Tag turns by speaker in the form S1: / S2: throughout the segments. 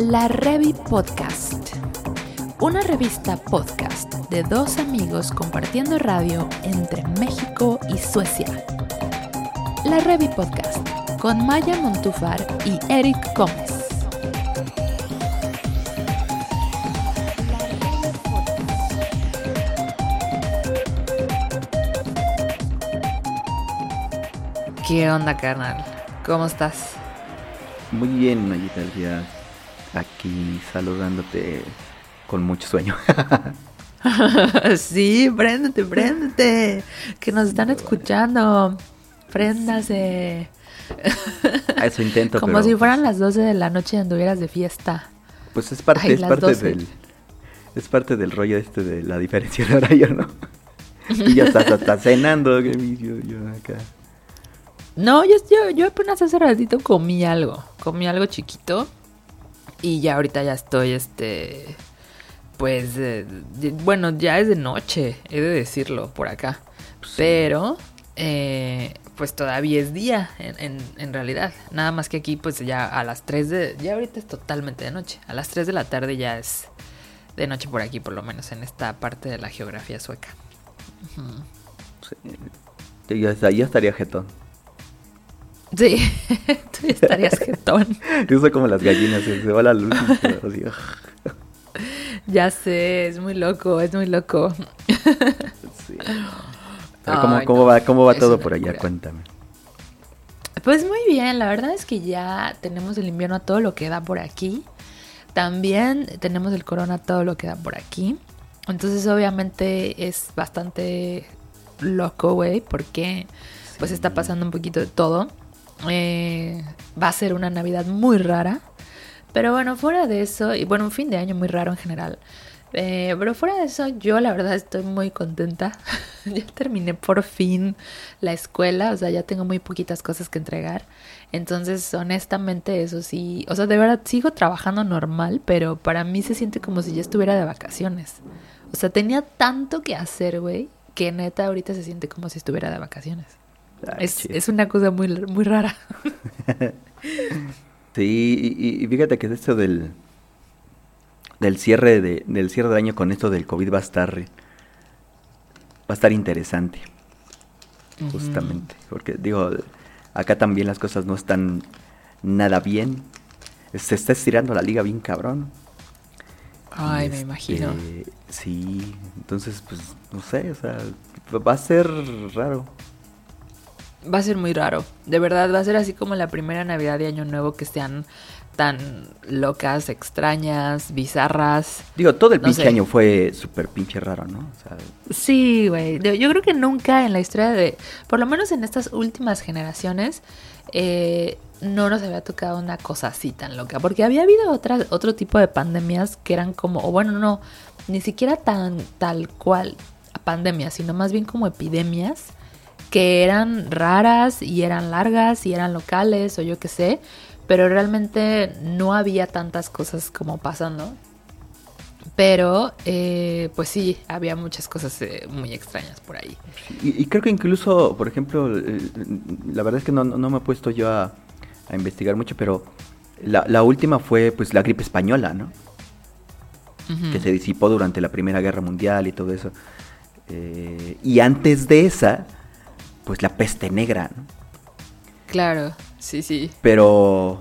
S1: La Revi Podcast. Una revista podcast de dos amigos compartiendo radio entre México y Suecia. La Revi Podcast con Maya Montufar y Eric Gómez. ¿Qué onda, carnal? ¿Cómo estás?
S2: Muy bien, Mayita, aquí saludándote con mucho sueño.
S1: sí, préndete, préndete. Que nos están escuchando. Préndase.
S2: A eso intento.
S1: Como si fueran las 12 de la noche y anduvieras de fiesta.
S2: Pues es parte, es parte del. Es parte del rollo este de la diferencia de horario, ¿no? y ya estás hasta cenando, yo, yo acá.
S1: No, yo, yo, yo apenas hace ratito comí algo. Comí algo chiquito. Y ya ahorita ya estoy, este. Pues. Eh, bueno, ya es de noche, he de decirlo por acá. Pero. Eh, pues todavía es día, en, en, realidad. Nada más que aquí, pues ya a las 3 de. Ya ahorita es totalmente de noche. A las 3 de la tarde ya es de noche por aquí, por lo menos en esta parte de la geografía sueca.
S2: sí. ya, ya estaría jetón.
S1: Sí, tú estarías jetón.
S2: Yo soy como las gallinas, se, va la luz.
S1: ya sé, es muy loco, es muy loco.
S2: Sí. ¿cómo, va, cómo va todo por allá? Cuéntame.
S1: Pues muy bien, la verdad es que ya tenemos el invierno a todo lo que da por aquí. También tenemos el corona a todo lo que da por aquí. Entonces obviamente es bastante loco, güey, porque pues está pasando un poquito de todo. Eh, va a ser una Navidad muy rara. Pero bueno, fuera de eso, y bueno, un fin de año muy raro en general. Eh, pero fuera de eso, yo la verdad estoy muy contenta. ya terminé por fin la escuela, o sea, ya tengo muy poquitas cosas que entregar. Entonces, honestamente, eso sí, o sea, de verdad sigo trabajando normal, pero para mí se siente como si ya estuviera de vacaciones. O sea, tenía tanto que hacer, güey, que neta ahorita se siente como si estuviera de vacaciones es, una cosa muy, muy rara.
S2: sí, y, fíjate que esto del, del cierre de, del cierre de año con esto del COVID va a estar va a estar interesante. Justamente. Porque digo, acá también las cosas no están nada bien. Se está estirando la liga bien cabrón.
S1: Ay, me imagino.
S2: Este, sí, entonces, pues, no sé, o sea, va a ser raro
S1: va a ser muy raro. De verdad, va a ser así como la primera Navidad de Año Nuevo que sean tan locas, extrañas, bizarras.
S2: Digo, todo el pinche año fue súper pinche raro, ¿no?
S1: Sí, güey. Yo creo que nunca en la historia de, por lo menos en estas últimas generaciones, eh, no nos había tocado una cosa así tan loca. Porque había habido otra, otro tipo de pandemias que eran como, o bueno, no, ni siquiera tan tal cual pandemias, sino más bien como epidemias que eran raras y eran largas y eran locales o yo qué sé, pero realmente no había tantas cosas como pasando. Pero, eh, pues sí, había muchas cosas eh, muy extrañas por ahí.
S2: Y, creo que incluso, por ejemplo, eh, la verdad es que no, me he puesto yo a, investigar mucho, pero la, última fue pues la gripe española, ¿no? Que se disipó durante la Primera Guerra Mundial y todo eso. y antes de esa, pues la peste negra, ¿no?
S1: Claro, sí, sí.
S2: Pero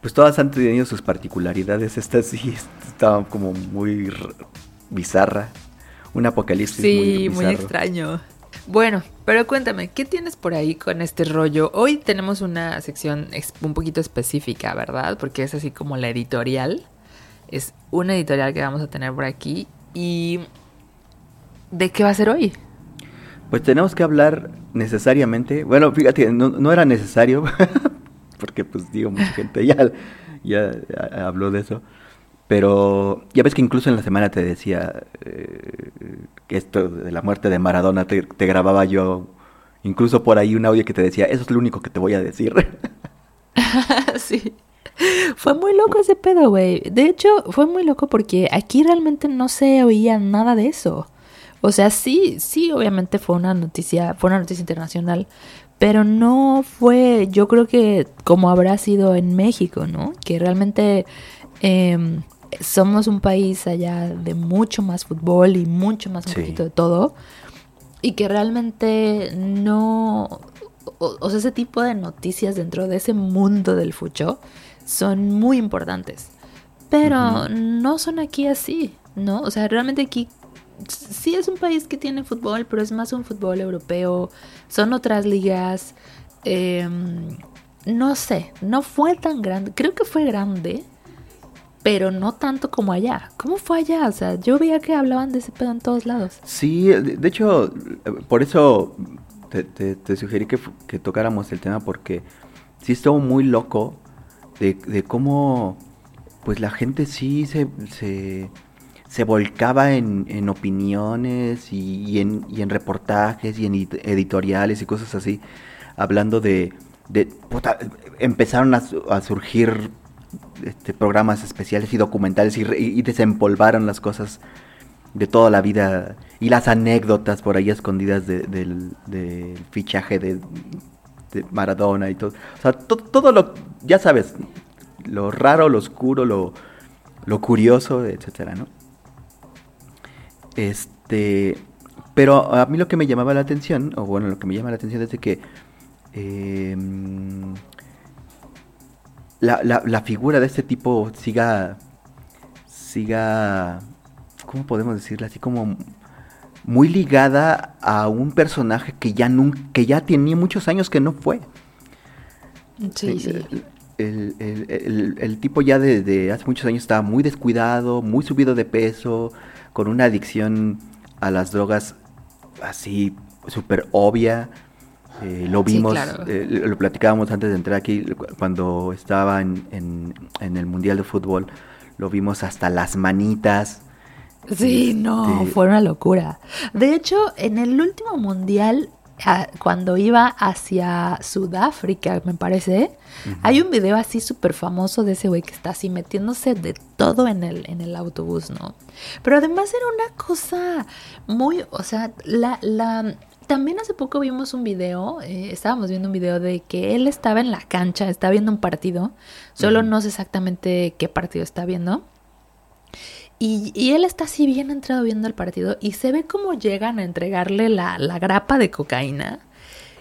S2: pues todas han tenido sus particularidades. Esta sí estaba como muy bizarra. Un apocalipsis
S1: sí, muy, muy extraño. Bueno, pero cuéntame, ¿qué tienes por ahí con este rollo? Hoy tenemos una sección un poquito específica, ¿verdad? Porque es así como la editorial. Es una editorial que vamos a tener por aquí. ¿Y de qué va a ser hoy?
S2: Pues tenemos que hablar necesariamente, bueno, fíjate, no, era necesario, porque pues digo, mucha gente ya, ya, habló de eso, pero ya ves que incluso en la semana te decía eh, esto de la muerte de Maradona te, grababa yo, incluso por ahí un audio que te decía, eso es lo único que te voy a decir.
S1: sí. Fue muy loco ese pedo, güey. De hecho, fue muy loco porque aquí realmente no se oía nada de eso. O sea, sí, sí, obviamente fue una noticia, fue una noticia internacional, pero no fue, yo creo que como habrá sido en México, ¿no? Que realmente Em, somos un país allá de mucho más fútbol y mucho más un
S2: Sí.
S1: poquito de todo. Y que realmente no... O, o sea, ese tipo de noticias dentro de ese mundo del fucho son muy importantes. Pero no son aquí así, ¿no? O sea, realmente aquí sí es un país que tiene fútbol, pero es más un fútbol europeo. Son otras ligas. em, no sé, no fue tan grande. Creo que fue grande, pero no tanto como allá. ¿Cómo fue allá? O sea, yo veía que hablaban de ese pedo en todos lados.
S2: Sí, de, hecho, eh, por eso te, sugerí que, que tocáramos el tema porque sí estuvo muy loco de, de cómo pues la gente sí se, se, se volcaba en, en opiniones y, en, y en reportajes y en ed- editoriales y cosas así, hablando de... de puta, empezaron a, a surgir este, programas especiales y documentales y, desempolvaron las cosas de toda la vida y las anécdotas por ahí escondidas de- del, fichaje de, de Maradona y todo. O sea, to- todo lo, ya sabes, lo raro, lo oscuro, lo, lo curioso, etcétera, ¿no? Este, pero a mí lo que me llamaba la atención, o bueno, lo que me llama la atención es de que em, la, la, la figura de este tipo siga, siga, ¿cómo podemos decirlo? Así como muy ligada a un personaje que ya, nun- que ya tenía muchos años que no fue.
S1: Sí, sí.
S2: El, el- el- el tipo ya desde hace muchos años estaba muy descuidado, muy subido de peso, con una adicción a las drogas así súper obvia. Eh, lo
S1: Sí,
S2: vimos,
S1: claro.
S2: eh, lo platicábamos antes de entrar aquí, cu- cuando estaba en, en- en el Mundial de Fútbol, lo vimos hasta las manitas.
S1: Sí, no,
S2: Este-
S1: fue una locura. De hecho, en el último mundial, cuando iba hacia Sudáfrica, me parece, hay un video así súper famoso de ese güey que está así metiéndose de todo en el, en el autobús, ¿no? Pero además era una cosa muy, o sea, la, la, también hace poco vimos un video, eh, estábamos viendo un video de que él estaba en la cancha, estaba viendo un partido, solo no sé exactamente qué partido está viendo. Y, y él está así bien entrado viendo el partido y se ve cómo llegan a entregarle la, la grapa de cocaína.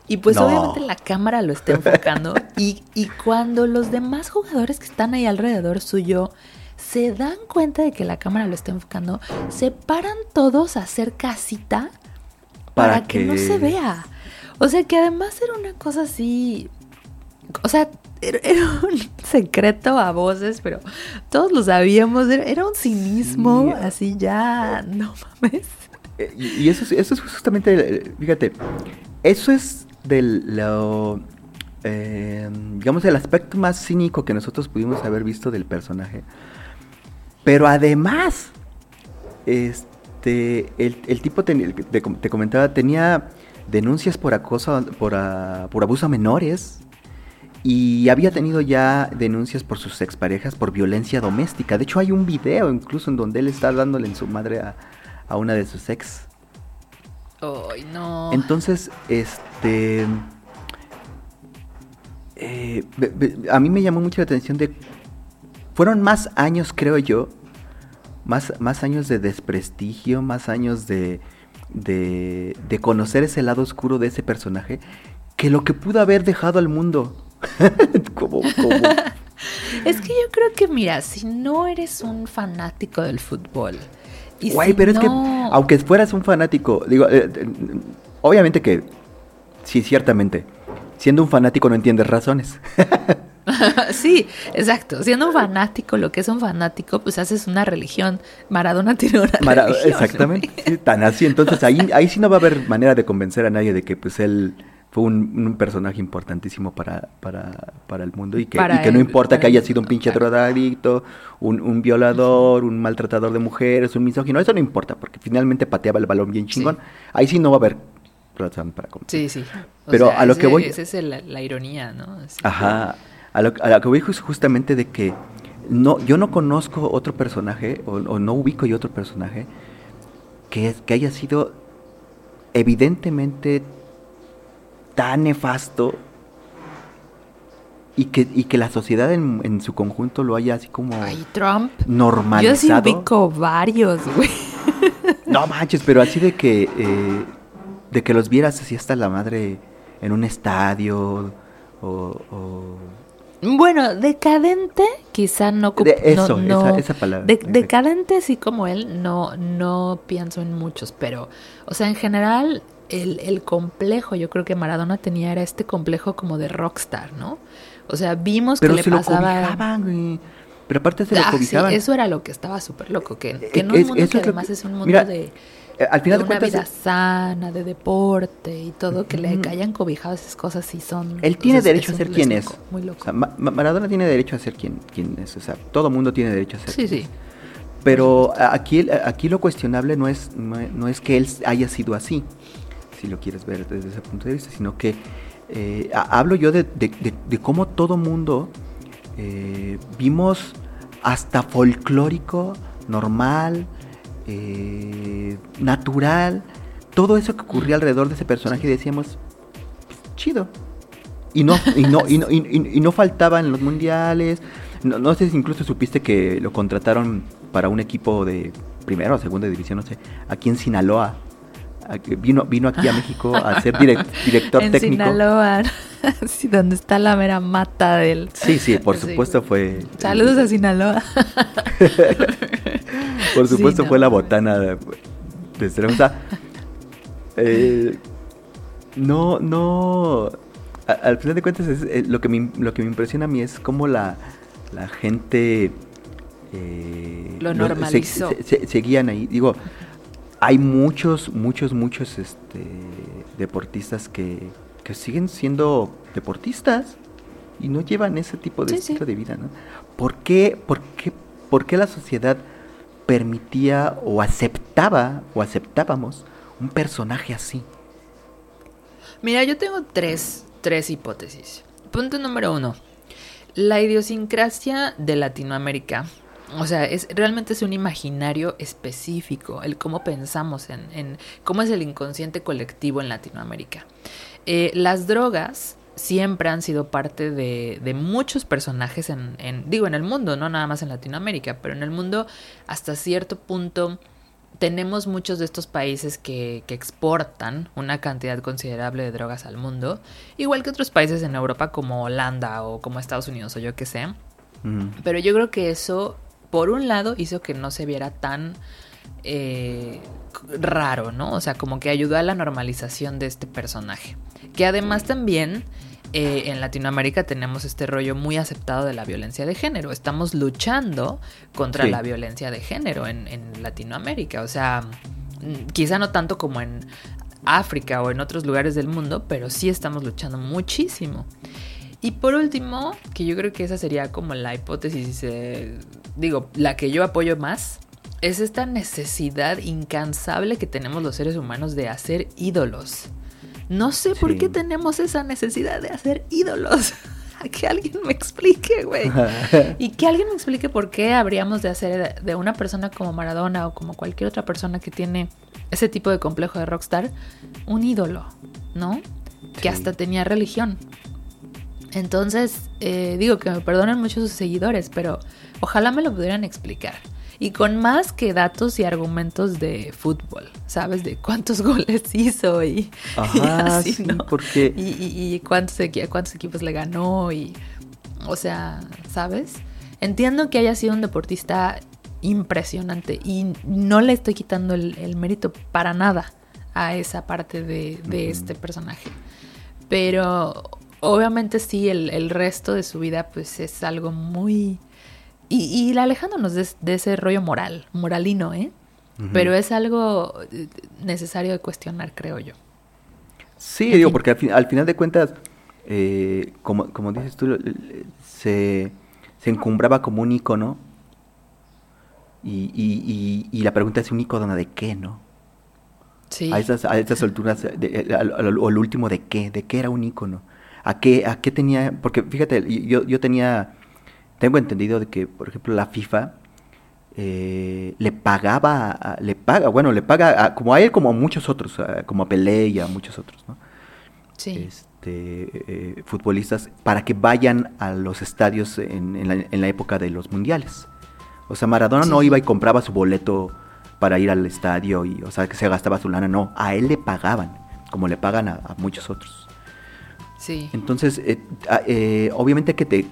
S1: Y pues
S2: No.
S1: obviamente la cámara lo está enfocando. y, y cuando los demás jugadores que están ahí alrededor suyo se dan cuenta de que la cámara lo está enfocando, se paran todos a hacer casita para,
S2: Para
S1: que... no se vea. O sea que además era una cosa así. O sea, era, era un secreto a voces, pero todos lo sabíamos. Era, un cinismo
S2: Sí.
S1: así ya. No mames.
S2: Eh, Y, eso, es, eso es justamente, fíjate, eso es del, lo, eh, digamos, el aspecto más cínico que nosotros pudimos haber visto del personaje. Pero además, este, el, el tipo, ten- te comentaba, tenía denuncias por acoso, por, a- por abuso a menores. Y había tenido ya denuncias por sus exparejas por violencia doméstica. De hecho, hay un video incluso en donde él está dándole en su madre a, a una de sus ex.
S1: Ay, no.
S2: Entonces, este. eh, be- be- a mí me llamó mucho la atención de. Fueron más años, creo yo. Más, más años de desprestigio, más años de, de. de conocer ese lado oscuro de ese personaje. Que lo que pudo haber dejado al mundo. como, como-
S1: Es que yo creo que, mira, si no eres un fanático del fútbol. Y
S2: Güey,
S1: si
S2: pero es que, aunque fueras un fanático, digo, eh, eh, obviamente que, sí, ciertamente, siendo un fanático no entiendes razones.
S1: sí, exacto. Siendo un fanático, lo que es un fanático, pues haces una religión. Maradona tiene una
S2: Mara-
S1: religión.
S2: exactamente, sí, tan así, entonces ahí, ahí sí no va a haber manera de convencer a nadie de que pues él fue un, un personaje importantísimo para, para, para el mundo y que, y que no importa que haya sido un pinche
S1: claro.
S2: drogadicto, un, un violador, un maltratador de mujeres, un misógino, eso no importa, porque finalmente pateaba el balón bien chingón,
S1: Sí.
S2: ahí sí no va a haber razón para convencer.
S1: Sí, sí. O
S2: Pero
S1: sea,
S2: a lo que voy-
S1: Esa es el- la ironía, ¿no? Así.
S2: Ajá. A lo, a lo que voy es justamente de que no, yo no conozco otro personaje, o, o no ubico yo otro personaje, que, es, que haya sido evidentemente tan nefasto y que, y que la sociedad en, en su conjunto lo haya así como
S1: Ay, Trump.
S2: normalizado.
S1: Yo sí ubico varios, güey.
S2: No manches, pero así de que eh, de que los vieras así hasta la madre en un estadio o, o-
S1: Bueno, decadente, quizá no...
S2: De- eso,
S1: no-
S2: esa- esa palabra,
S1: de- decadente, sí como él, no, no pienso en muchos, pero, o sea, en general, el, el complejo, yo creo que Maradona tenía era este complejo como de rockstar, ¿no? O sea, vimos
S2: pero
S1: que
S2: se
S1: le
S2: lo
S1: pasaba...
S2: cobijaban, güey. Pero aparte se lo
S1: Ah, sí,
S2: cobijaban.
S1: eso era lo que estaba súper loco, que, que en
S2: Eh,
S1: un
S2: es-
S1: mundo
S2: eso
S1: que
S2: es lo
S1: además
S2: que-
S1: es un mundo
S2: mira,
S1: de,
S2: Eh, Al final
S1: de
S2: de,
S1: una vida sana, de deporte y todo, que le hayan cobijado esas cosas y son...
S2: él tiene
S1: entonces,
S2: derecho a
S1: es
S2: ser quien
S1: es
S2: es.
S1: loco, Muy
S2: O
S1: loco.
S2: sea, Ma- Ma- Maradona tiene derecho a ser quien, quien es. O sea, todo mundo tiene derecho a ser.
S1: Sí, sí.
S2: Pero aquí, aquí lo cuestionable no es, no es- no es que él haya sido así, si lo quieres ver desde ese punto de vista, sino que eh, ha- hablo yo de, de- cómo todo mundo eh, vimos hasta folclórico, normal, eh, natural, todo eso que ocurría alrededor de ese personaje y decíamos, "Pues, chido. Y no, y no, y no, y no faltaba en los mundiales. No, no sé si incluso supiste que lo contrataron para un equipo de primera o segunda división, no sé, aquí en Sinaloa. Vino, vino aquí a México a ser direct- director
S1: en
S2: técnico.
S1: Sinaloa, sí, donde está la mera mata del...
S2: Sí, sí, por
S1: Sí.
S2: supuesto fue.
S1: Saludos a Sinaloa.
S2: Por
S1: Sí,
S2: supuesto
S1: no.
S2: fue la botana de, de eh, no, no. a- al final de cuentas, es, eh, lo, que me, lo que me impresiona a mí es cómo la, la gente. eh,
S1: Lo
S2: se-
S1: normalizó.
S2: se- se- seguían ahí. Digo, hay muchos, muchos, muchos este, deportistas que, que siguen siendo deportistas y no llevan ese tipo de
S1: Sí, sí.
S2: estilo de vida, ¿no? ¿Por qué, por qué, por qué la sociedad permitía o aceptaba o aceptábamos un personaje así?
S1: Mira, yo tengo tres, tres hipótesis. Punto número uno. La idiosincrasia de Latinoamérica. O sea, es, realmente es un imaginario específico, el cómo pensamos en, en cómo es el inconsciente colectivo en Latinoamérica. Eh, las drogas siempre han sido parte de, de muchos personajes en, en, digo, en el mundo, no nada más en Latinoamérica, pero en el mundo hasta cierto punto tenemos muchos de estos países que, que, exportan una cantidad considerable de drogas al mundo, igual que otros países en Europa como Holanda o como Estados Unidos o yo que sé.
S2: Mm.
S1: Pero yo creo que eso, por un lado, hizo que no se viera tan eh, raro, ¿no? O sea, como que ayudó a la normalización de este personaje. Que además también eh, en Latinoamérica tenemos este rollo muy aceptado de la violencia de género. Estamos luchando contra
S2: Sí.
S1: la violencia de género en, en Latinoamérica. O sea, mm, quizá no tanto como en África o en otros lugares del mundo, pero sí estamos luchando muchísimo. Y por último, que yo creo que esa sería como la hipótesis, eh, digo, la que yo apoyo más, es esta necesidad incansable que tenemos los seres humanos de hacer ídolos. No sé por qué tenemos esa necesidad de hacer ídolos. Que alguien me explique, güey. Y que alguien me explique por qué habríamos de hacer de una persona como Maradona o como cualquier otra persona que tiene ese tipo de complejo de rockstar un ídolo, ¿no? Que hasta tenía religión. Entonces, eh, digo que me perdonen mucho sus seguidores, pero ojalá me lo pudieran explicar. Y con más que datos y argumentos de fútbol, ¿sabes? De cuántos goles hizo y, y
S2: Ajá,
S1: así,
S2: sí,
S1: ¿no?
S2: porque
S1: Y, y- y cuántos, cuántos equipos le ganó y... O sea, ¿sabes? Entiendo que haya sido un deportista impresionante y no le estoy quitando el, el mérito para nada a esa parte de, este personaje. Pero obviamente sí, el, el resto de su vida pues es algo muy... Y, y alejándonos de, de ese rollo moral, moralino, ¿eh? Pero es algo eh, necesario de cuestionar, creo yo.
S2: Sí,
S1: En
S2: digo,
S1: fin.
S2: porque al, fin- al final de cuentas, eh, como, como dices tú, se, se encumbraba como un ícono. Y, y, y, y la pregunta es un ícono de qué, ¿no?
S1: Sí.
S2: A esas, a esas alturas, de- al- al- o el último de qué, de qué era un ícono. ¿A qué, a qué tenía? Porque fíjate, yo, yo tenía, tengo entendido de que, por ejemplo, la FIFA eh, le pagaba, a- le paga, bueno, le paga a- como a él como a muchos otros, a- como a Pelé y a muchos otros, ¿no? este, eh, futbolistas para que vayan a los estadios en, la, época de los mundiales. O sea, Maradona no iba y compraba su boleto para ir al estadio y, o sea, que se gastaba su lana, no, a él le pagaban, como le pagan a, muchos otros. Entonces, eh, eh, obviamente que te,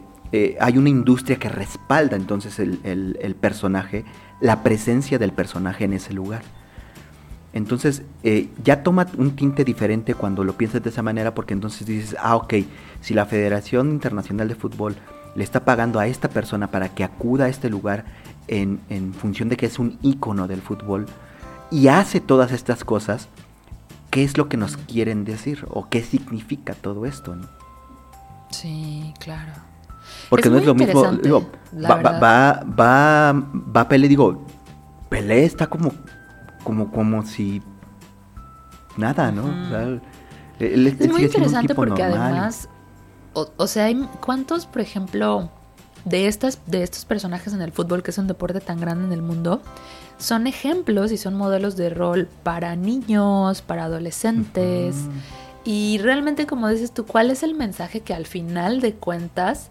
S2: hay una industria que respalda entonces el personaje, la presencia del personaje en ese lugar. Entonces eh, ya toma un tinte diferente cuando lo piensas de esa manera porque entonces dices, ah, ok, si la Federación Internacional de Fútbol le está pagando a esta persona para que acuda a este lugar en, función de que es un ícono del fútbol y hace todas estas cosas, ¿qué es lo que nos quieren decir o qué significa todo esto?
S1: Sí, claro.
S2: Porque no es lo mismo, digo, va, va, va, va, Pelé, digo, Pelé está como como, como si nada, ¿no?
S1: es muy interesante porque además, o, sea, hay cuántos, por ejemplo, de estas, de estos personajes en el fútbol, que es un deporte tan grande en el mundo, son ejemplos y son modelos de rol para niños, para adolescentes. Y realmente, como dices tú, ¿cuál es el mensaje que al final de cuentas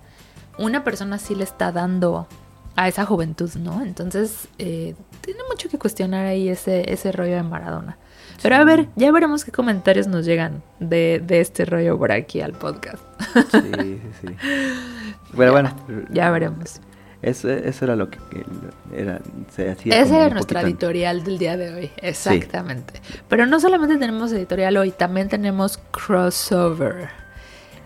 S1: una persona sí le está dando a esa juventud, ¿no? Entonces, eh, tiene mucho que cuestionar ahí ese, ese rollo de Maradona. Pero a ver, ya veremos qué comentarios nos llegan de, este rollo por aquí al podcast. Sí, sí, sí.
S2: Bueno, bueno.
S1: Ya veremos.
S2: Eso, eso era lo que era, se hacía.
S1: Ese era nuestro editorial del día de hoy, exactamente. Pero no solamente tenemos editorial hoy, también tenemos crossover.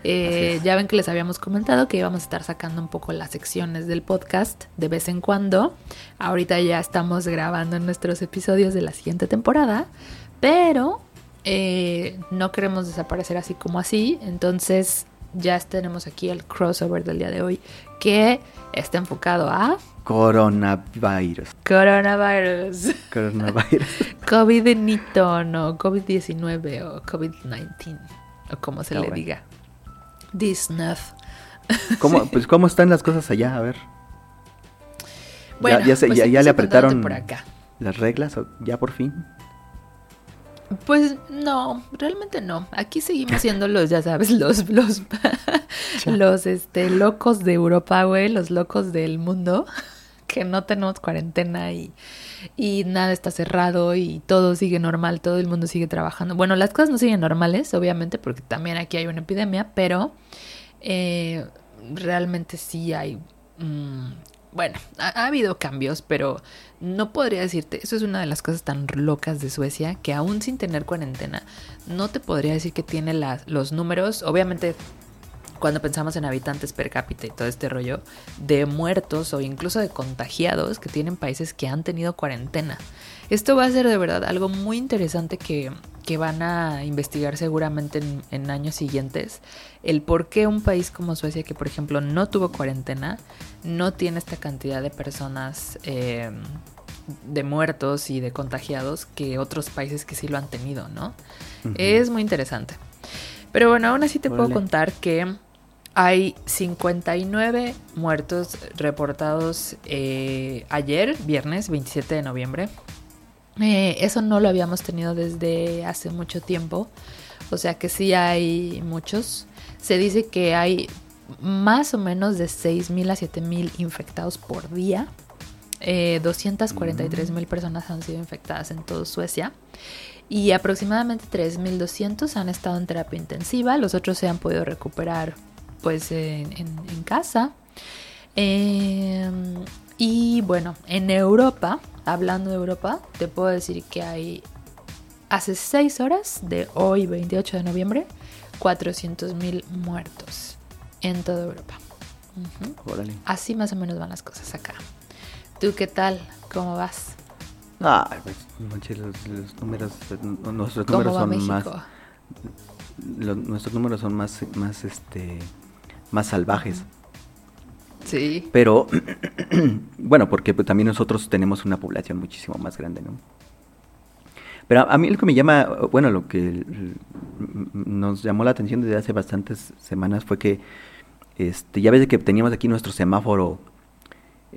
S1: Eh, ya ven que les habíamos comentado que íbamos a estar sacando un poco las secciones del podcast de vez en cuando. Ahorita ya estamos grabando nuestros episodios de la siguiente temporada, pero eh, no queremos desaparecer así como así. Entonces ya tenemos aquí el crossover del día de hoy que está enfocado a...
S2: Coronavirus.
S1: Coronavirus.
S2: Coronavirus.
S1: COVID-19 no, COVID-19 o COVID-19 o como se le diga. Disney.
S2: ¿Cómo, pues, ¿Cómo están las cosas allá? A ver. Bueno, ya, ya, pues, ya, le apretaron por acá. las reglas, ya por fin.
S1: Pues no, realmente no. Aquí seguimos siendo los, ya sabes, los, los, los este, locos de Europa, güey, los locos del mundo, que no tenemos cuarentena y, y nada está cerrado y todo sigue normal, todo el mundo sigue trabajando. Bueno, las cosas no siguen normales, obviamente, porque también aquí hay una epidemia, pero eh, realmente sí hay... Mm, bueno, ha, habido cambios, pero no podría decirte, eso es una de las cosas tan locas de Suecia, que aún sin tener cuarentena, no te podría decir que tiene los números, obviamente cuando pensamos en habitantes per cápita y todo este rollo, de muertos o incluso de contagiados que tienen países que han tenido cuarentena. Esto va a ser de verdad algo muy interesante que, van a investigar seguramente en, años siguientes. El por qué un país como Suecia, que por ejemplo no tuvo cuarentena, no tiene esta cantidad de personas eh, de muertos y de contagiados que otros países que sí lo han tenido, ¿no? Es muy interesante. Pero bueno, aún así te puedo contar que hay 59 muertos reportados eh, ayer, viernes 27 de noviembre. Eh, eso no lo habíamos tenido desde hace mucho tiempo. O sea que sí hay muchos. Se dice que hay más o menos de 6.000 a 7.000 infectados por día. Eh, 243.000 personas han sido infectadas en toda Suecia. Y aproximadamente 3.200 han estado en terapia intensiva. Los otros se han podido recuperar pues en, casa. Em, y bueno, en Europa, hablando de Europa, te puedo decir que hay hace 6 horas de hoy, 28 de noviembre, 400.000 muertos en toda Europa. Así más o menos van las cosas acá. ¿Tú qué tal? ¿Cómo vas?
S2: Ah, pues, los, números, nuestros números son más, nuestros números son más, más, este, más salvajes.
S1: Sí.
S2: Pero, bueno, porque pues, también nosotros tenemos una población muchísimo más grande, ¿no? Pero a mí lo que me llama, bueno, lo que nos llamó la atención desde hace bastantes semanas fue que, este, ya ves que teníamos aquí nuestro semáforo,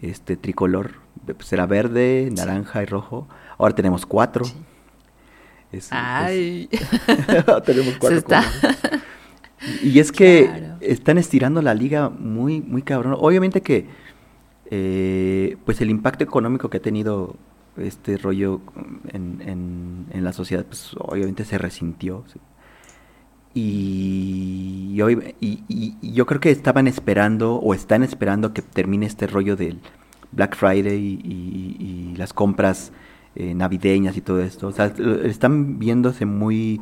S2: este, tricolor, pues era verde, naranja y rojo. Ahora tenemos cuatro.
S1: Ay.
S2: tenemos cuatro.
S1: Está,
S2: Y es que están estirando la liga muy, muy cabrón. Obviamente que eh, pues el impacto económico que ha tenido este rollo en, en, la sociedad, pues obviamente se resintió. Y, y, yo creo que estaban esperando o están esperando que termine este rollo del Black Friday y, las compras eh, navideñas y todo esto. O sea, están viéndose muy,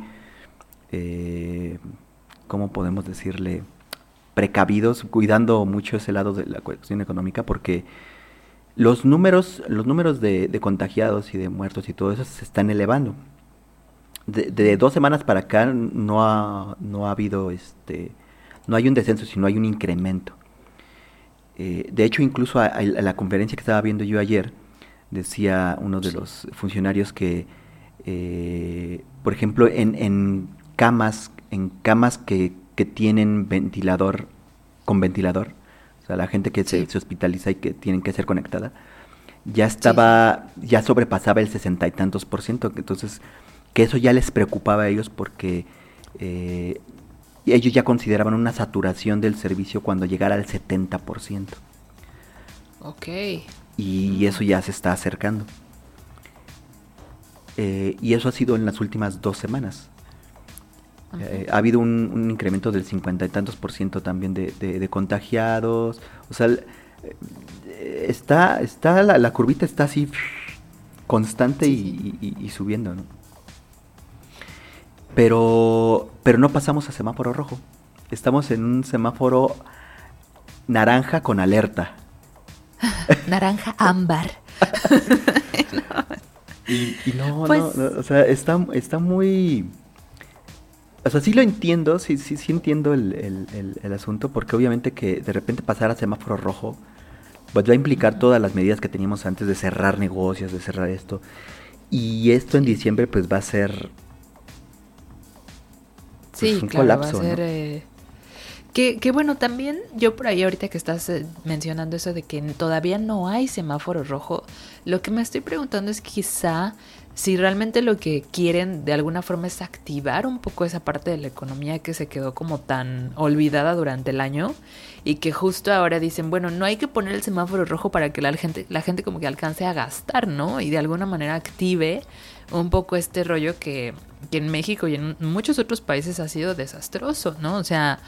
S2: eh, ¿cómo podemos decirle? Precavidos, cuidando mucho ese lado de la cuestión económica porque los números, los números de, contagiados y de muertos y todo eso se están elevando. De, dos semanas para acá no ha, no ha habido este no hay un descenso sino hay un incremento. Eh, de hecho incluso a, la conferencia que estaba viendo yo ayer decía uno de los funcionarios que eh, por ejemplo en, en camas en camas que, que tienen ventilador con ventilador la gente que se, hospitaliza y que tienen que ser conectada, ya estaba, ya sobrepasaba el sesenta y tantos por ciento, entonces que eso ya les preocupaba a ellos porque eh, ellos ya consideraban una saturación del servicio cuando llegara al 70%.
S1: Ok.
S2: Y eso ya se está acercando. Eh, y eso ha sido en las últimas dos semanas. Eh, ha habido un, incremento del cincuenta y tantos por ciento también de, contagiados. O sea, está, está la, curvita está así constante Y, subiendo, ¿no? Pero, pero no pasamos a semáforo rojo. Estamos en un semáforo naranja con alerta.
S1: naranja ámbar.
S2: y, no, pues no, o sea, está, está muy o sea, sí lo entiendo, sí, sí, sí entiendo el, asunto, porque obviamente que de repente pasar a semáforo rojo, pues va a implicar todas las medidas que teníamos antes de cerrar negocios, de cerrar esto. Y esto en diciembre pues va a ser...
S1: Pues, sí, un claro, colapso, va a ser... Eh, que, bueno, también yo por ahí ahorita que estás eh, mencionando eso de que todavía no hay semáforo rojo, lo que me estoy preguntando es quizá si realmente lo que quieren de alguna forma es activar un poco esa parte de la economía que se quedó como tan olvidada durante el año y que justo ahora dicen, bueno, no hay que poner el semáforo rojo para que la gente, la gente como que alcance a gastar, ¿no? Y de alguna manera active un poco este rollo que, que en México y en muchos otros países ha sido desastroso, ¿no? O sea,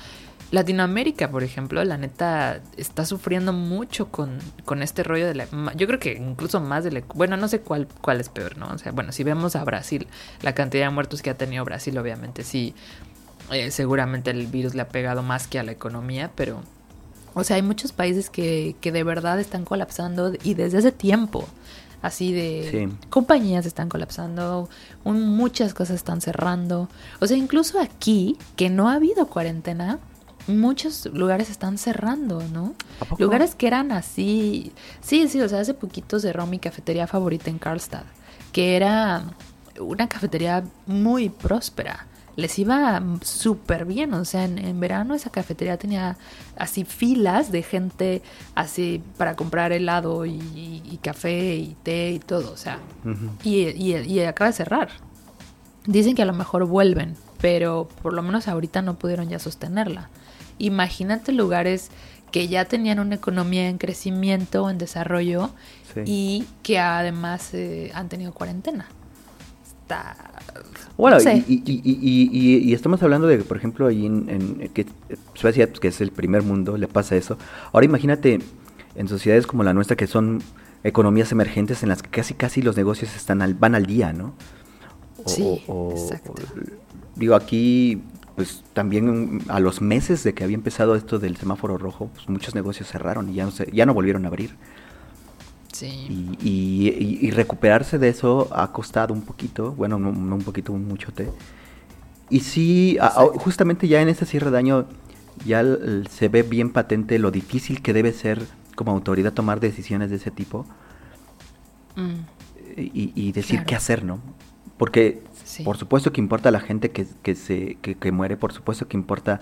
S1: Latinoamérica, por ejemplo, la neta está sufriendo mucho con, con este rollo de la... Yo creo que incluso más de la... Bueno, no sé cuál, cuál es peor, ¿no? O sea, bueno, si vemos a Brasil, la cantidad de muertos que ha tenido Brasil, obviamente sí, eh, seguramente el virus le ha pegado más que a la economía, pero... O sea, hay muchos países que, que de verdad están colapsando y desde hace tiempo así de compañías están colapsando, muchas cosas están cerrando. O sea, incluso aquí, que no ha habido cuarentena, muchos lugares están cerrando, ¿no? Lugares que eran así. Sí, sí, o sea, hace poquito cerró mi cafetería favorita en Karlstad, que era una cafetería muy próspera. Les iba súper bien, o sea, en, verano esa cafetería tenía así filas de gente así para comprar helado y, café y té y todo, o sea, y, y acaba de cerrar. Dicen que a lo mejor vuelven, pero por lo menos ahorita no pudieron ya sostenerla. Imagínate lugares que ya tenían una economía en crecimiento, en desarrollo y que además eh, han tenido cuarentena. Está...
S2: Bueno, y, estamos hablando de, por ejemplo, ahí en, que Suecia, pues, que es el primer mundo, le pasa eso. Ahora imagínate en sociedades como la nuestra, que son economías emergentes en las que casi casi los negocios están al, van al día, ¿no?
S1: sí, exacto.
S2: digo, aquí pues también a los meses de que había empezado esto del semáforo rojo, pues muchos negocios cerraron y ya no, se, ya no volvieron a abrir.
S1: Sí.
S2: Y, recuperarse de eso ha costado un poquito, bueno, no, un poquito, un muchote. Y sí, justamente ya en este cierre de año ya se ve bien patente lo difícil que debe ser como autoridad tomar decisiones de ese tipo mm. y, decir qué hacer, ¿no? Porque por supuesto que importa la gente que, que se, que, muere, por supuesto que importa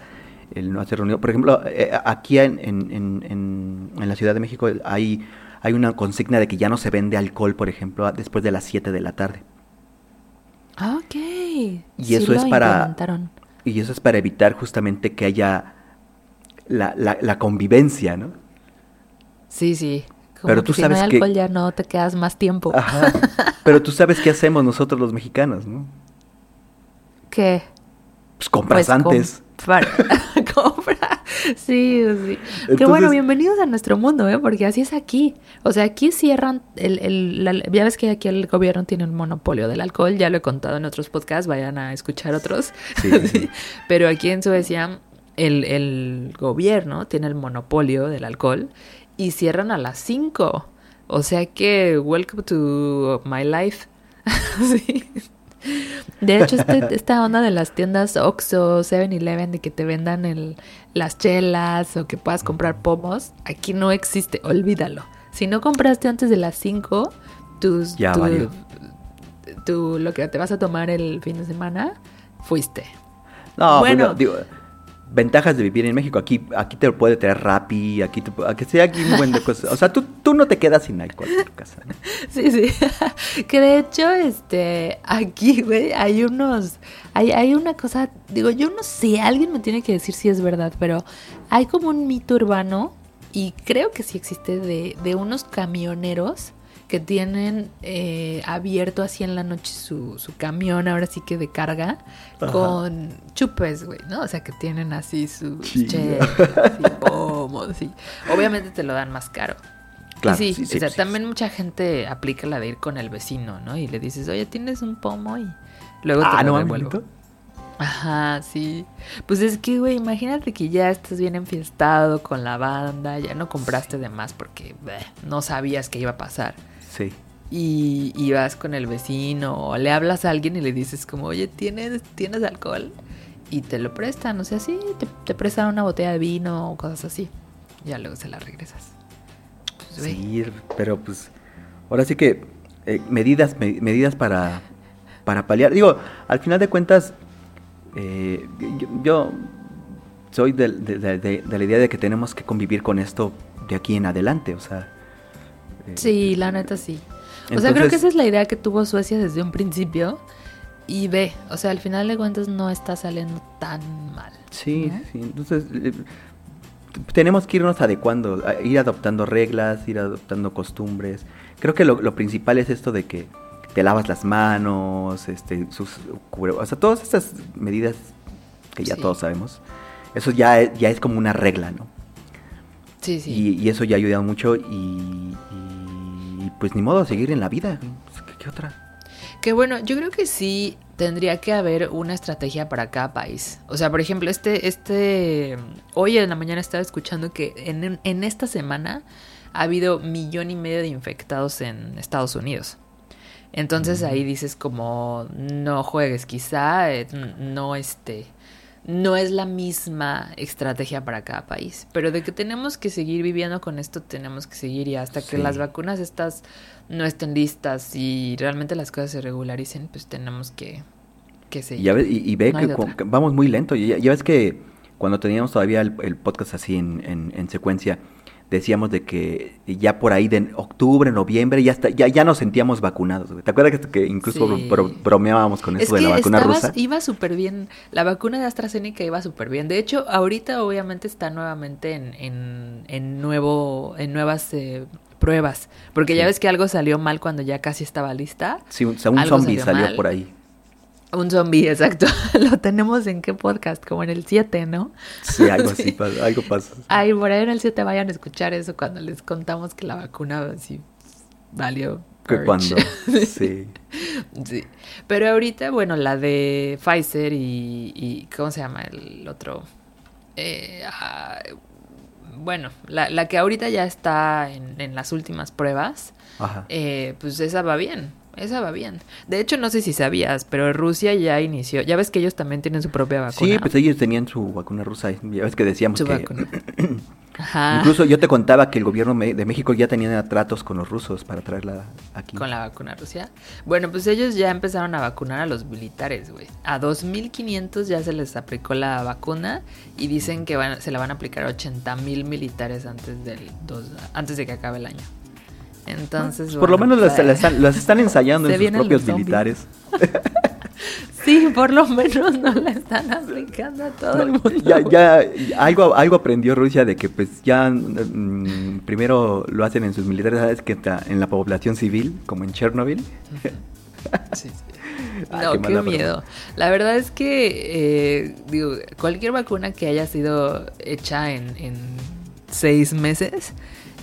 S2: el no hacer reunión. Por ejemplo, eh, aquí en, en, en, en, la Ciudad de México hay, hay una consigna de que ya no se vende alcohol, por ejemplo, después de las 7 de la tarde.
S1: Ah, ok.
S2: Y eso es para... y eso es para evitar justamente que haya la, la, la convivencia, ¿no?
S1: Sí, sí. Como
S2: Pero
S1: que
S2: tú
S1: si
S2: sabes
S1: no hay
S2: que-
S1: alcohol ya no te quedas más tiempo.
S2: Ajá. Pero tú sabes qué hacemos nosotros los mexicanos, ¿no?
S1: ¿Qué?
S2: Pues compras
S1: Pues,
S2: antes.
S1: comprar. Sí, sí. que
S2: Entonces-
S1: bueno, bienvenidos a nuestro mundo, ¿eh? Porque así es aquí. O sea, aquí cierran el, el- la- ya ves que aquí el gobierno tiene un monopolio del alcohol, ya lo he contado en otros podcasts, vayan a escuchar otros.
S2: Sí, sí, sí.
S1: Pero aquí en Suecia el, el gobierno tiene el monopolio del alcohol y cierran a las 5. O sea que, welcome to my life. sí. De hecho, este- esta onda de las tiendas Oxxo, 7-Eleven, de que te vendan el, las chelas o que puedas comprar pomos, aquí no existe, olvídalo. Si no compraste antes de las 5, tus,
S2: Ya
S1: tu-
S2: valió.
S1: tu- lo que te vas a tomar el fin de semana, fuiste.
S2: No,
S1: Bueno.
S2: bueno, digo, ventajas de vivir en México. Aquí, aquí te puede traer Rappi, aquí te, aquí aquí un buen de cosas. O sea, tú, tú no te quedas sin alcohol en tu casa. ¿no?
S1: Sí, sí. que de hecho, este, aquí, güey, hay unos, hay, hay una cosa, digo, yo no sé, alguien me tiene que decir si es verdad, pero hay como un mito urbano, y creo que sí existe, de, de unos camioneros que tienen eh, abierto así en la noche su, su camión, ahora sí que de carga,
S2: Ajá.
S1: con chupes, güey, ¿no? O sea, que tienen así pomos, y obviamente te lo dan más caro.
S2: Claro,
S1: sí,
S2: sí, sí,
S1: o sea,
S2: sí.
S1: también mucha gente aplica la de ir con el vecino, ¿no? Y le dices, oye, tienes un pomo y luego te
S2: Ah,
S1: lo
S2: no,
S1: devuelvo.
S2: amiguito.
S1: Ajá, sí. Pues es que, güey, imagínate que ya estás bien enfiestado con la banda, ya no compraste de más porque bleh, no sabías qué iba a pasar.
S2: Sí.
S1: Y, y vas con el vecino o le hablas a alguien y le dices como, oye, ¿tienes, ¿tienes alcohol? Y te lo prestan, o sea, sí, te, te prestan una botella de vino o cosas así. Ya luego se la regresas. Pues.
S2: Sí, pero pues ahora sí que eh, medidas me- medidas para para paliar. Digo, al final de cuentas eh, yo, yo soy de- de- de la idea de que tenemos que convivir con esto de aquí en adelante, o sea.
S1: Sí, la neta sí. O sea, creo que esa es la idea que tuvo Suecia desde un principio. Y ve, o sea, al final de cuentas no está saliendo tan mal.
S2: Sí,
S1: ¿no?
S2: sí. Entonces, eh, tenemos que irnos adecuando, a- ir adoptando reglas, ir adoptando costumbres. Creo que lo, lo principal es esto de que te lavas las manos, este, sus cubre- o sea, todas estas medidas que ya
S1: Sí.
S2: todos sabemos. Eso ya es, ya es como una regla, ¿no?
S1: Sí, sí.
S2: Y, y eso ya ayuda mucho y, y, pues ni modo, seguir en la vida. ¿Qué, qué otra?
S1: Que bueno, yo creo que sí tendría que haber una estrategia para cada país. O sea, por ejemplo, este, este, hoy en la mañana estaba escuchando que en, en esta semana ha habido millón y medio de infectados en Estados Unidos. Entonces ahí dices como no juegues, quizá eh, no este no es la misma estrategia para cada país, pero de que tenemos que seguir viviendo con esto tenemos que seguir y hasta que
S2: Sí.
S1: las vacunas estas no estén listas y realmente las cosas se regularicen, pues tenemos que que seguir.
S2: ya ves- y- y ve
S1: No
S2: que vamos muy lento. Ya, ya ves que cuando teníamos todavía el, el podcast así en, en- en secuencia, decíamos de que ya por ahí de octubre, noviembre, ya está, ya, ya nos sentíamos vacunados. güey. ¿Te acuerdas que, que incluso
S1: Sí.
S2: bro- bromeábamos con
S1: Es
S2: eso de la vacuna
S1: estabas-
S2: rusa?
S1: iba súper bien. La vacuna de AstraZeneca iba súper bien. De hecho, ahorita obviamente está nuevamente en, en, en nuevo, en nuevas eh, pruebas. Porque ya ves que algo salió mal cuando ya casi estaba lista.
S2: Sí, un, un zombie
S1: salió
S2: salió
S1: mal.
S2: por ahí.
S1: Un zombie, exacto. Lo tenemos en qué podcast, como en el 7, ¿no?
S2: Sí, algo
S1: Sí.
S2: así, pasa- algo pasa.
S1: Ay, por ahí en el 7 vayan a escuchar eso cuando les contamos que la vacuna así valió.
S2: Que cuando, sí.
S1: Sí. Pero ahorita, bueno, la de Pfizer y, y ¿cómo se llama el otro? Eh, ah, bueno, la, la que ahorita ya está en, en las últimas pruebas,
S2: Ajá.
S1: eh, pues esa va bien, esa va bien. De hecho, no sé si sabías, pero Rusia ya inició, ya ves que ellos también tienen su propia vacuna.
S2: Sí, pues ellos tenían su vacuna rusa. Ya ves que decíamos
S1: su
S2: que...
S1: vacuna. Ajá.
S2: Incluso yo te contaba que el gobierno de México ya tenía tratos con los rusos para traerla aquí.
S1: Con la vacuna Rusia. Bueno, pues ellos ya empezaron a vacunar a los militares, güey. A 2.500 ya se les aplicó la vacuna y dicen que van- se la van a aplicar a 80.000 militares antes del dos, antes de que acabe el año. Entonces,
S2: Pues por lo menos las,
S1: pues,
S2: las están, las están ensayando en sus propios militares.
S1: Sí, por lo menos no la están aplicando a todo el mundo.
S2: Ya, ya, algo, algo aprendió Rusia de que pues ya mm, primero lo hacen en sus militares, ¿sabes? Que en la población civil, como en Chernobyl.
S1: Sí, sí. No, qué, miedo. La verdad es que, eh, digo, cualquier vacuna que haya sido hecha en, en seis meses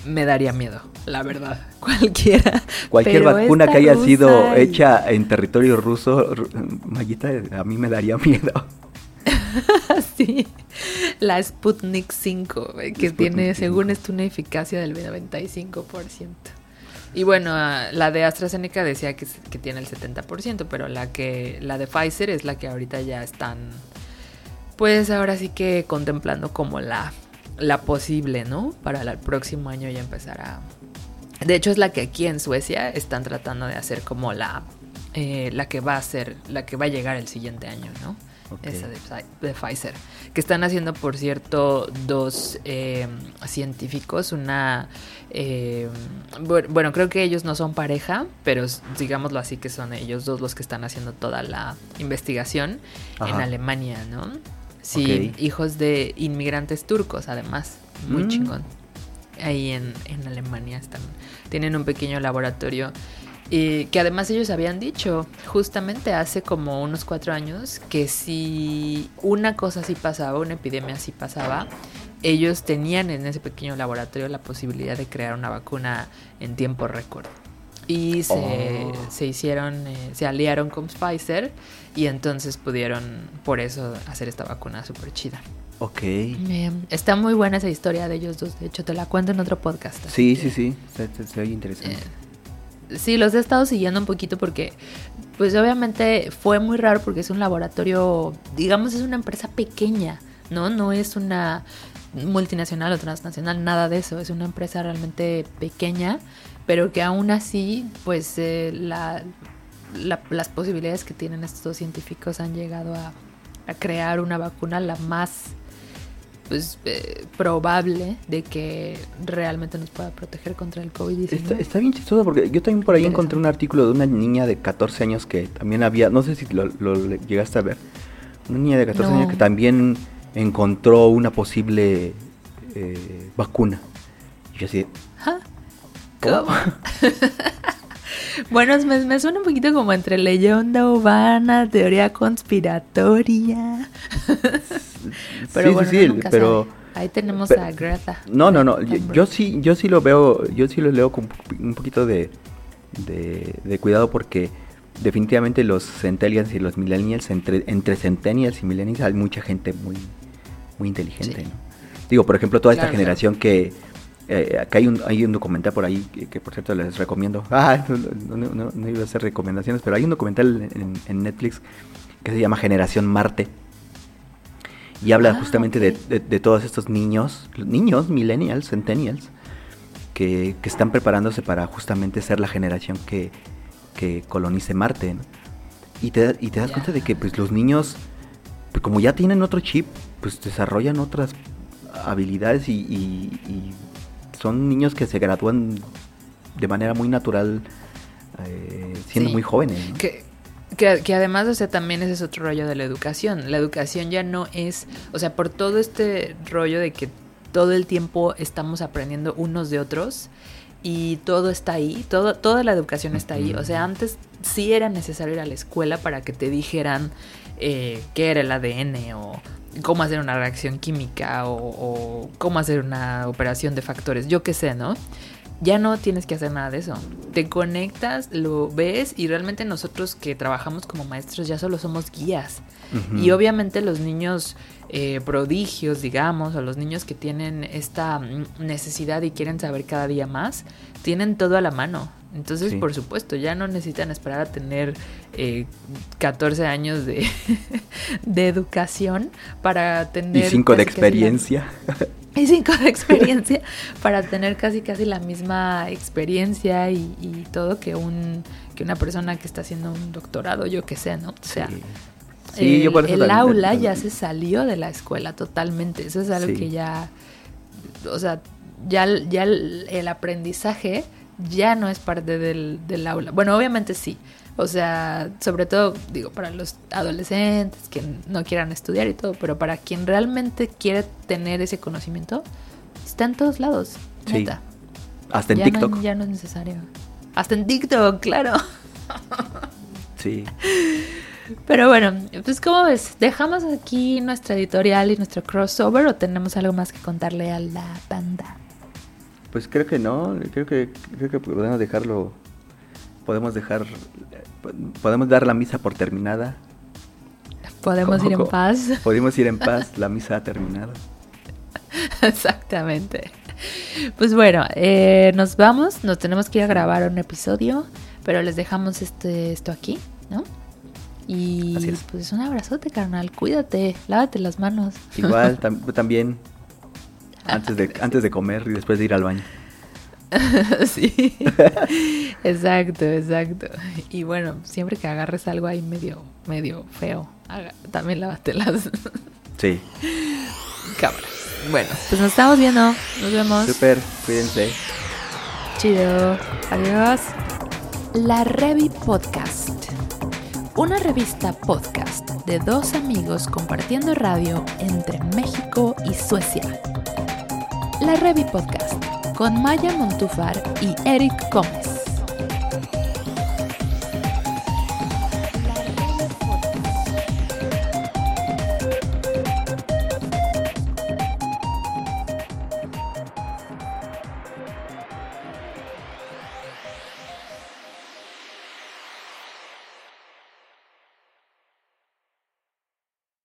S1: me daría miedo, la verdad. Cualquiera.
S2: Cualquier vacuna que haya sido hecha en territorio ruso, Mayita, a mí me daría miedo.
S1: sí, la Sputnik 5, eh, que tiene, según esto, una eficacia del 95%. Y bueno, ah, la de AstraZeneca decía que, que, tiene el 70%, pero la que la de Pfizer es la que ahorita ya están, pues ahora sí que contemplando como la la posible, ¿no? Para el próximo año ya empezar a... De hecho es la que aquí en Suecia están tratando de hacer como la, eh, la que va a ser, la que va a llegar el siguiente año, ¿no? Esa de, Pfizer. Que están haciendo, por cierto, dos eh, científicos. Una. Eh, bueno, creo que ellos no son pareja, pero digámoslo así que son ellos dos los que están haciendo toda la investigación en Alemania, ¿no? Sí, hijos de inmigrantes turcos, además. Muy mm. chingón. Ahí en, Alemania están. Tienen un pequeño laboratorio. Y que además ellos habían dicho, justamente hace como unos cuatro años, que si una cosa así pasaba, una epidemia así pasaba, ellos tenían en ese pequeño laboratorio la posibilidad de crear una vacuna en tiempo récord y se, oh. se hicieron, eh, se aliaron con Pfizer y entonces pudieron por eso hacer esta vacuna súper chida.
S2: Ok.
S1: está muy buena esa historia de ellos dos, de hecho te la cuento en otro podcast.
S2: Sí, sí, sí, se, ve interesante.
S1: Eh, sí, los he estado siguiendo un poquito porque, pues obviamente fue muy raro porque es un laboratorio, digamos, es una empresa pequeña, ¿no? No es una multinacional o transnacional, nada de eso, es una empresa realmente pequeña pero que aún así, pues eh, la, las posibilidades que tienen estos científicos han llegado a, crear una vacuna la más pues eh, probable de que realmente nos pueda proteger contra el COVID-19.
S2: Está, bien chistoso porque yo también por ahí encontré un artículo de una niña de 14 años que también había, no sé si lo, llegaste a ver, una niña de 14 años que también encontró una posible eh, vacuna. Y yo así,
S1: bueno, me, suena un poquito como entre leyenda urbana, teoría conspiratoria.
S2: pero bueno, sí, pero
S1: ahí tenemos a Greta.
S2: No, no, no, yo, sí, yo sí lo veo, yo sí lo leo con un poquito de, de, cuidado porque definitivamente los centennials y los millennials, entre, entre centennials y millennials hay mucha gente muy, muy inteligente, Digo, por ejemplo, toda esta generación que eh, acá hay un, hay un documental por ahí que, por cierto les recomiendo. Ah, no, iba a hacer recomendaciones, pero hay un documental en, Netflix que se llama Generación Marte. Y habla ah, justamente de, todos estos niños, niños, millennials, centennials, que, están preparándose para justamente ser la generación que, colonice Marte. Y, te, y te das cuenta de que pues los niños, pues, como ya tienen otro chip, pues desarrollan otras habilidades y son niños que se gradúan de manera muy natural eh, siendo muy jóvenes.
S1: Que, que, además, o sea, también ese es otro rollo de la educación. La educación ya no es, o sea, por todo este rollo de que todo el tiempo estamos aprendiendo unos de otros y todo está ahí, todo, toda la educación está ahí. O sea, antes sí era necesario ir a la escuela para que te dijeran eh, qué era el ADN o cómo hacer una reacción química o, cómo hacer una operación de factores, yo qué sé, ¿no? Ya no tienes que hacer nada de eso. Te conectas, lo ves y realmente nosotros que trabajamos como maestros ya solo somos guías. Y obviamente los niños eh, prodigios, digamos, o los niños que tienen esta necesidad y quieren saber cada día más, tienen todo a la mano. Entonces, por supuesto, ya no necesitan esperar a tener eh, 14 años de, de, educación para tener...
S2: Y 5 de experiencia.
S1: y 5 de experiencia para tener casi casi la misma experiencia y, todo que un que una persona que está haciendo un doctorado, yo que sé, ¿no? O sea, el, aula ya se salió de la escuela totalmente. Eso es algo que ya, o sea, ya, ya el aprendizaje ya no es parte del, aula. Bueno, obviamente sí, O sea, sobre todo, digo, para los adolescentes que no quieran estudiar y todo, pero para quien realmente quiere tener ese conocimiento, está en todos lados.
S2: Sí.
S1: Neta.
S2: Hasta en
S1: ya
S2: TikTok.
S1: No, ya no es necesario. Hasta en TikTok, claro.
S2: Sí.
S1: Pero bueno, pues como ves, dejamos aquí nuestra editorial y nuestro crossover o tenemos algo más que contarle a la banda.
S2: Pues creo que no, creo que creo que podemos dejarlo podemos dejar podemos dar la misa por terminada.
S1: Podemos ir en paz.
S2: Podemos ir en paz, la misa ha terminado.
S1: Exactamente. Pues bueno, eh, nos vamos, nos tenemos que ir a grabar un episodio, pero les dejamos este esto aquí, ¿no? Y
S2: Así es.
S1: pues un abrazote, carnal, cuídate, lávate las manos.
S2: Igual tam- también antes de antes de comer y después de ir al baño.
S1: sí. exacto, exacto. Y bueno, siempre que agarres algo ahí medio, medio feo, haga- también lávatelas.
S2: Sí.
S1: Cámara. Bueno, pues nos estamos viendo. Nos vemos.
S2: Super, cuídense.
S1: Chido. Adiós. La Revi Podcast. Una revista podcast de dos amigos compartiendo radio entre México y Suecia. La Revi Podcast con Maya Montúfar y Eric Gómez.